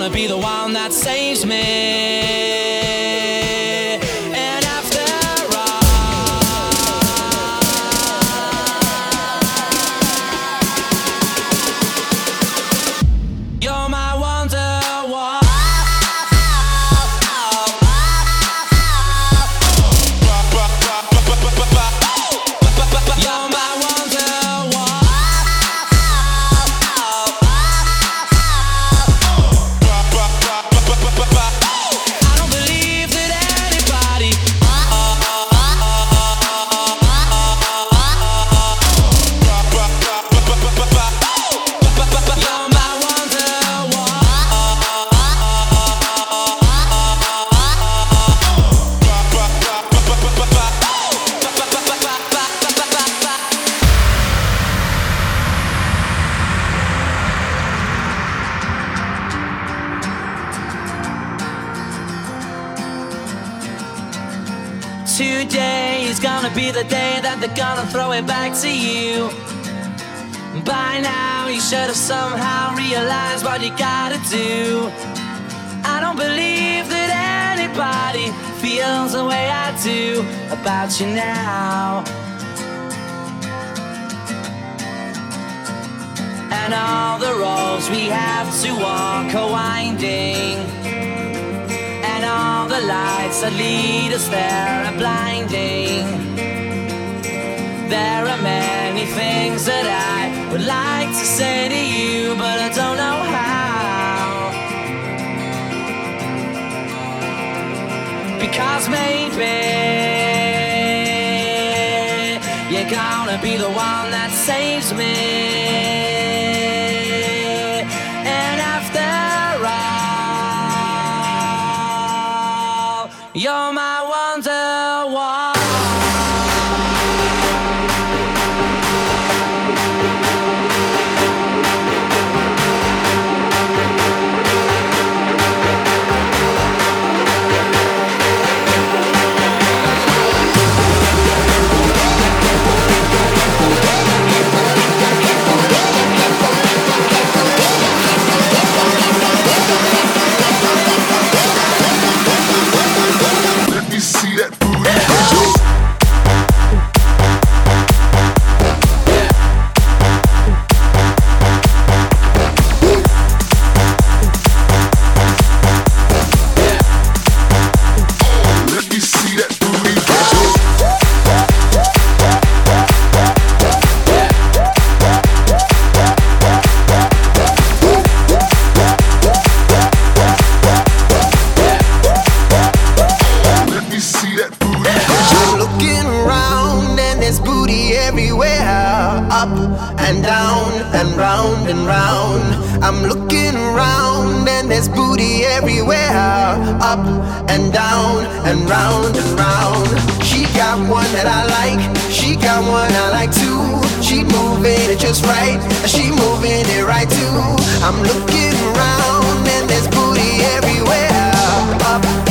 Gonna be the one that saves me. Today is gonna be the day that they're gonna throw it back to you. By now, you should have somehow realized what you gotta do. I don't believe that anybody feels the way I do about you now. And all the roads we have to walk lights that lead us there are blinding. There are many things that I would like to say to you, but I don't know how. Because maybe you're gonna be the one that saves me. You're my and down and round and round. I'm looking around and there's booty everywhere. Up and down and round and round. She got one that I like. She got one I like too. She moving it just right. She moving it right too. I'm looking around and there's booty everywhere. Up